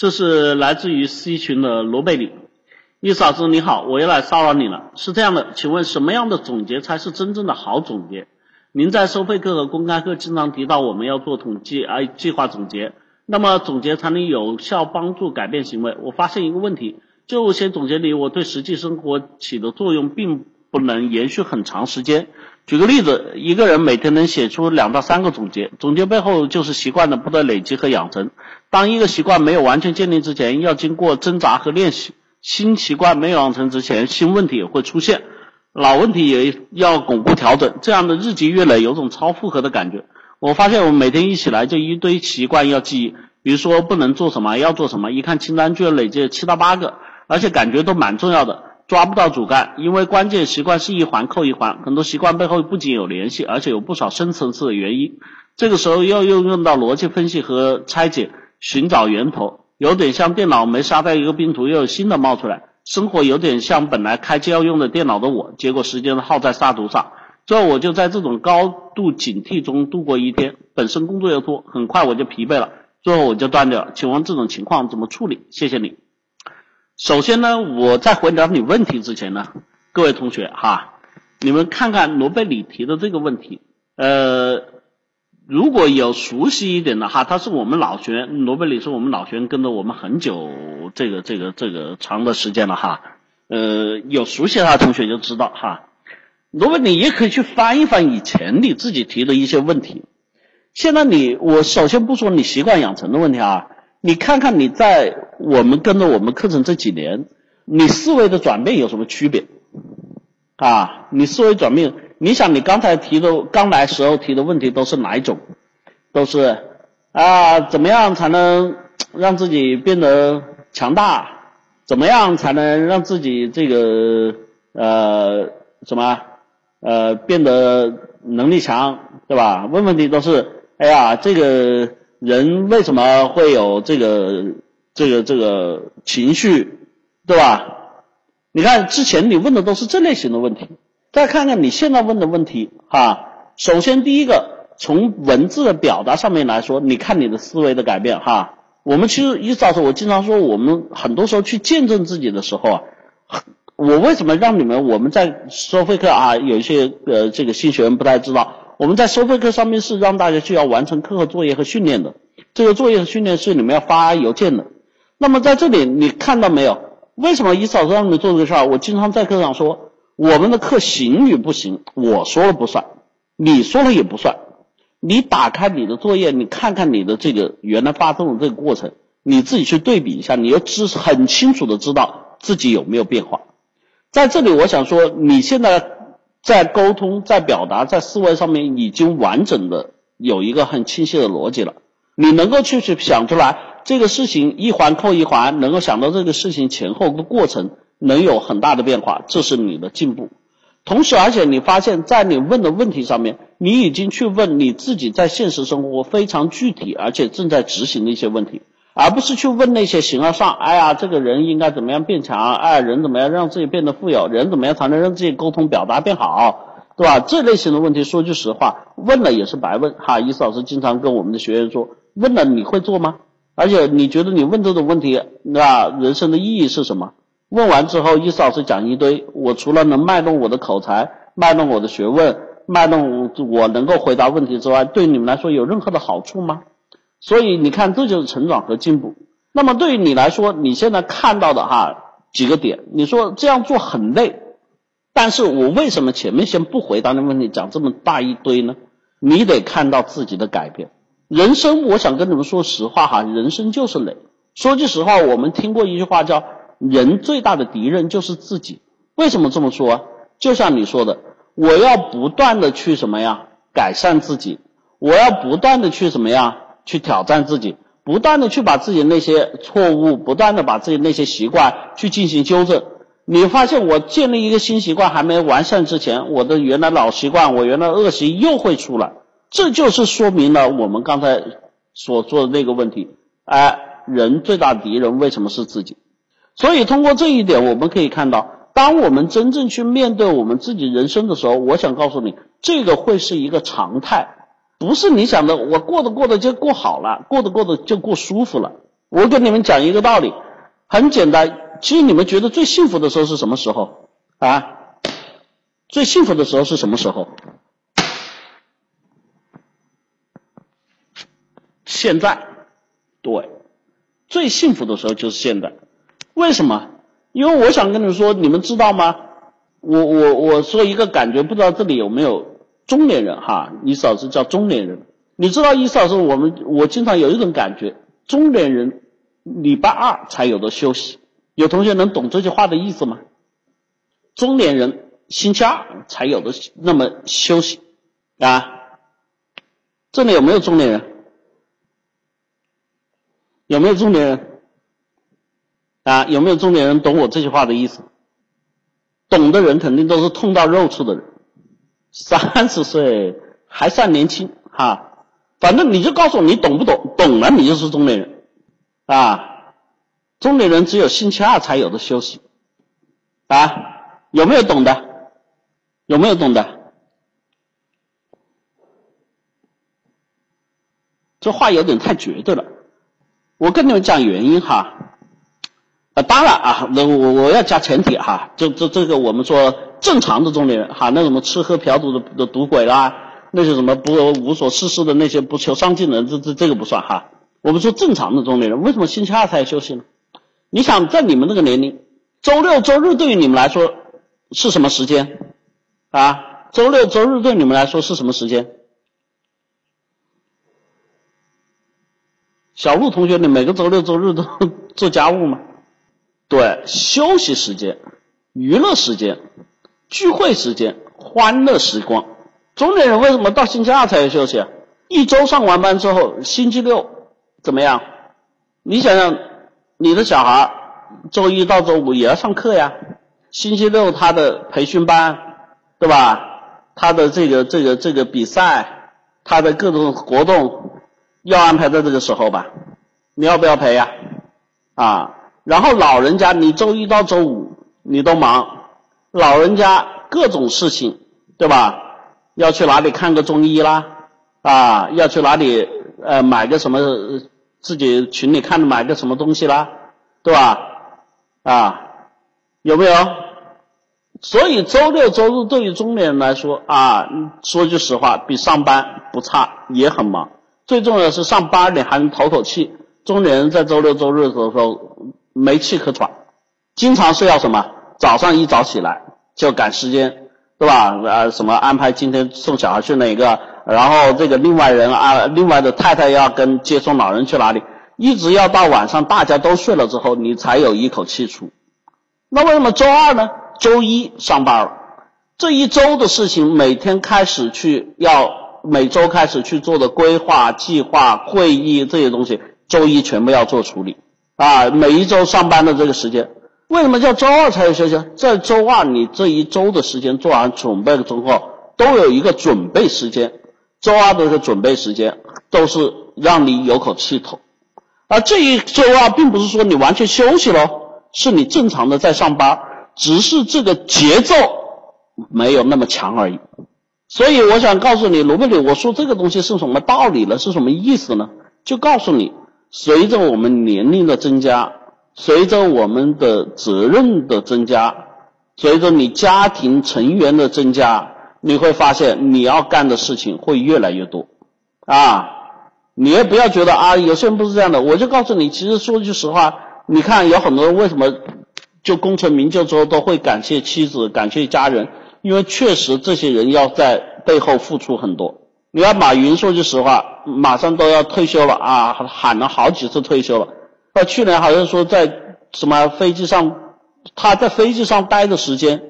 这是来自于 C 群的罗贝里，易嫂子你好，我又来骚扰你了。是这样的，请问什么样的总结才是真正的好总结？您在收费课和公开课经常提到我们要做统计，而计划总结，那么总结才能有效帮助改变行为。我发现一个问题，就先总结里，我对实际生活起的作用并不能延续很长时间。举个例子，一个人每天能写出两到三个总结，总结背后就是习惯的不断累积和养成。当一个习惯没有完全建立之前，要经过挣扎和练习；新习惯没有养成之前，新问题也会出现，老问题也要巩固调整。这样的日积月累，有种超负荷的感觉。我发现我每天一起来就一堆习惯要记忆，比如说不能做什么，要做什么，一看清单就要累积七到八个，而且感觉都蛮重要的。抓不到主干，因为关键习惯是一环扣一环，很多习惯背后不仅有联系，而且有不少深层次的原因。这个时候要用用到逻辑分析和拆解，寻找源头，有点像电脑没杀掉一个病毒，又有新的冒出来。生活有点像本来开机要用的电脑的我，结果时间耗在杀毒上。最后我就在这种高度警惕中度过一天，本身工作又多，很快我就疲惫了，最后我就断掉了。请问这种情况怎么处理？谢谢你。首先呢，我在回答你问题之前呢，各位同学哈，你们看看罗贝里提的这个问题，呃，如果有熟悉一点的哈，他是我们老学员，罗贝里是我们老学员，跟着我们很久，这个这个这个长的时间了哈，呃，有熟悉他的同学就知道哈，罗贝里也可以去翻一翻以前你自己提的一些问题，现在你我首先不说你习惯养成的问题啊。你看看你在我们跟着我们课程这几年，你思维的转变有什么区别啊？你思维转变，你想你刚才提的刚来时候提的问题都是哪一种？都是啊，怎么样才能让自己变得强大？怎么样才能让自己这个呃什么呃变得能力强，对吧？问问题都是哎呀这个。人为什么会有这个这个这个情绪，对吧？你看之前你问的都是这类型的问题，再看看你现在问的问题哈。首先第一个，从文字的表达上面来说，你看你的思维的改变哈。我们其实一早说，我经常说，我们很多时候去见证自己的时候啊，我为什么让你们我们在收费课啊，有一些呃这个新学员不太知道。我们在收费课上面是让大家去要完成课后作业和训练的，这个作业和训练是你们要发邮件的。那么在这里你看到没有？为什么一嫂子让你做这个事儿？我经常在课上说，我们的课行与不行，我说了不算，你说了也不算。你打开你的作业，你看看你的这个原来发送的这个过程，你自己去对比一下，你要知很清楚的知道自己有没有变化。在这里，我想说，你现在。在沟通、在表达、在思维上面已经完整的有一个很清晰的逻辑了。你能够去去想出来这个事情一环扣一环，能够想到这个事情前后的过程能有很大的变化，这是你的进步。同时，而且你发现，在你问的问题上面，你已经去问你自己在现实生活非常具体而且正在执行的一些问题。而不是去问那些形而上，哎呀，这个人应该怎么样变强？哎，人怎么样让自己变得富有？人怎么样才能让自己沟通表达变好？对吧？这类型的问题，说句实话，问了也是白问。哈，伊思老师经常跟我们的学员说，问了你会做吗？而且你觉得你问这种问题，那人生的意义是什么？问完之后，伊思老师讲一堆，我除了能卖弄我的口才，卖弄我的学问，卖弄我能够回答问题之外，对你们来说有任何的好处吗？所以你看，这就是成长和进步。那么对于你来说，你现在看到的哈几个点，你说这样做很累，但是我为什么前面先不回答那问题，讲这么大一堆呢？你得看到自己的改变。人生，我想跟你们说实话哈，人生就是累。说句实话，我们听过一句话叫“人最大的敌人就是自己”。为什么这么说？就像你说的，我要不断的去什么呀，改善自己，我要不断的去什么呀？去挑战自己，不断的去把自己那些错误，不断的把自己那些习惯去进行纠正。你发现我建立一个新习惯还没完善之前，我的原来老习惯，我原来恶习又会出来。这就是说明了我们刚才所说的那个问题。哎，人最大敌人为什么是自己？所以通过这一点，我们可以看到，当我们真正去面对我们自己人生的时候，我想告诉你，这个会是一个常态。不是你想的，我过着过着就过好了，过着过着就过舒服了。我跟你们讲一个道理，很简单。其实你们觉得最幸福的时候是什么时候啊？最幸福的时候是什么时候？现在，对，最幸福的时候就是现在。为什么？因为我想跟你们说，你们知道吗？我我我说一个感觉，不知道这里有没有中年人哈？你嫂子叫中年人，你知道意思是我们我经常有一种感觉，中年人礼拜二才有的休息。有同学能懂这句话的意思吗？中年人星期二才有的那么休息啊？这里有没有中年人？有没有中年人？啊？有没有中年人懂我这句话的意思？懂的人肯定都是痛到肉处的人。三十岁还算年轻哈，反正你就告诉我你懂不懂？懂了你就是中年人啊。中年人只有星期二才有的休息，啊，有没有懂的？有没有懂的？这话有点太绝对了。我跟你们讲原因哈，啊，当然啊，那我我要加前提哈，这这这个我们说正常的中年人哈，那什么吃喝嫖赌的的赌鬼啦，那些什么不无所事事的那些不求上进的人，这这这个不算哈。我们说正常的中年人，为什么星期二才休息呢？你想在你们这个年龄，周六周日对于你们来说是什么时间啊？周六周日对你们来说是什么时间？小陆同学，你每个周六周日都做家务吗？对，休息时间、娱乐时间、聚会时间、欢乐时光。中年人为什么到星期二才有休息啊？一周上完班之后，星期六怎么样？你想想。你的小孩周一到周五也要上课呀，星期六他的培训班，对吧？他的这个这个这个比赛，他的各种活动要安排在这个时候吧？你要不要陪呀？啊，然后老人家你周一到周五你都忙，老人家各种事情，对吧？要去哪里看个中医啦？啊，要去哪里呃买个什么？自己群里看买个什么东西啦，对吧？啊，有没有？所以周六周日对于中年人来说啊，说句实话，比上班不差，也很忙。最重要的是上班你还能透口气。中年人在周六周日的时候没气可喘，经常是要什么？早上一早起来就赶时间，对吧？啊，什么安排今天送小孩去哪个？然后这个另外人啊，另外的太太要跟接送老人去哪里，一直要到晚上大家都睡了之后，你才有一口气出。那为什么周二呢？周一上班了，这一周的事情每天开始去要每周开始去做的规划、计划、会议这些东西，周一全部要做处理啊。每一周上班的这个时间，为什么叫周二才有休息？在周二你这一周的时间做完准备之后，都有一个准备时间。周二的这准备时间都是让你有口气头，而这一周二并不是说你完全休息喽，是你正常的在上班，只是这个节奏没有那么强而已。所以我想告诉你，罗贝里，我说这个东西是什么道理呢？是什么意思呢？就告诉你，随着我们年龄的增加，随着我们的责任的增加，随着你家庭成员的增加。你会发现你要干的事情会越来越多，啊，你也不要觉得啊，有些人不是这样的。我就告诉你，其实说句实话，你看有很多人为什么就功成名就之后都会感谢妻子、感谢家人，因为确实这些人要在背后付出很多。你看马云说句实话，马上都要退休了啊，喊了好几次退休了。到去年好像说在什么飞机上，他在飞机上待的时间。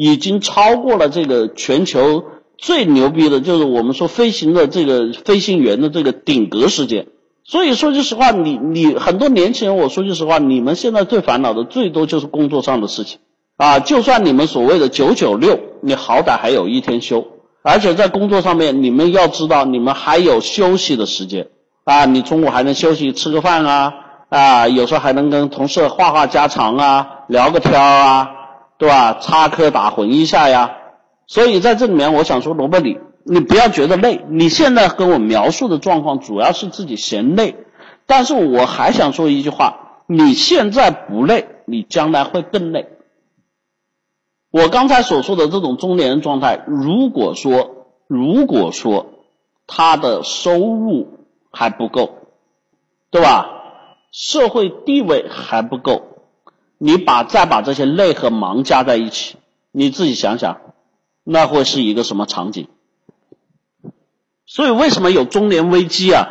已经超过了这个全球最牛逼的，就是我们说飞行的这个飞行员的这个顶格时间。所以说句实话，你你很多年轻人，我说句实话，你们现在最烦恼的最多就是工作上的事情啊。就算你们所谓的九九六，你好歹还有一天休，而且在工作上面，你们要知道，你们还有休息的时间啊。你中午还能休息吃个饭啊啊，有时候还能跟同事话话家常啊，聊个天啊。对吧？插科打诨一下呀，所以在这里面，我想说，罗伯里，你不要觉得累。你现在跟我描述的状况，主要是自己嫌累，但是我还想说一句话：你现在不累，你将来会更累。我刚才所说的这种中年人状态，如果说如果说他的收入还不够，对吧？社会地位还不够，你把再把这些累和忙加在一起，你自己想想，那会是一个什么场景？所以为什么有中年危机啊？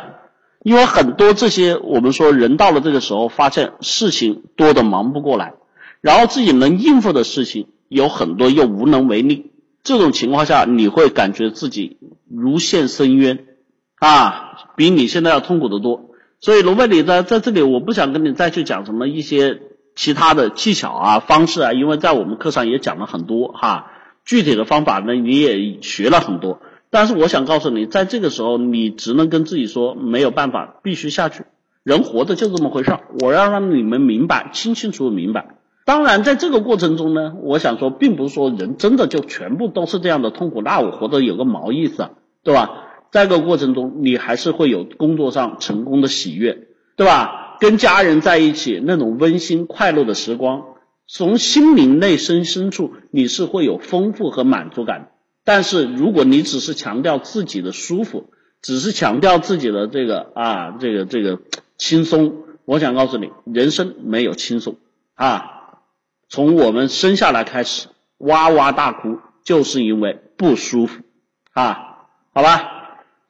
因为很多这些我们说人到了这个时候，发现事情多的忙不过来，然后自己能应付的事情有很多又无能为力，这种情况下你会感觉自己如陷深渊啊，比你现在要痛苦的多。所以罗贝里在在这里，我不想跟你再去讲什么一些其他的技巧啊、方式啊，因为在我们课上也讲了很多哈，具体的方法呢你也学了很多。但是我想告诉你，在这个时候，你只能跟自己说没有办法，必须下去。人活着就这么回事儿，我要让你们明白，清清楚楚明白。当然，在这个过程中呢，我想说，并不是说人真的就全部都是这样的痛苦，那我活着有个毛意思啊，对吧？在这个过程中，你还是会有工作上成功的喜悦，对吧？跟家人在一起那种温馨快乐的时光，从心灵内深深处，你是会有丰富和满足感。但是如果你只是强调自己的舒服，只是强调自己的这个啊，这个这个轻松，我想告诉你，人生没有轻松啊。从我们生下来开始，哇哇大哭，就是因为不舒服啊。好吧，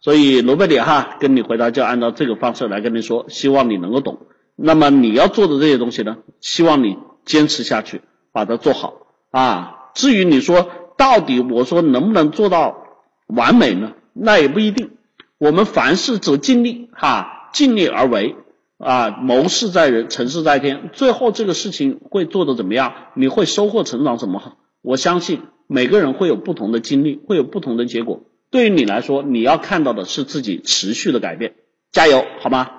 所以罗贝里哈跟你回答就按照这个方式来跟你说，希望你能够懂。那么你要做的这些东西呢，希望你坚持下去，把它做好啊。至于你说。到底我说能不能做到完美呢？那也不一定。我们凡事则尽力哈，尽力而为啊，谋事在人，成事在天。最后这个事情会做的怎么样？你会收获成长怎么？我相信每个人会有不同的经历，会有不同的结果。对于你来说，你要看到的是自己持续的改变。加油，好吗？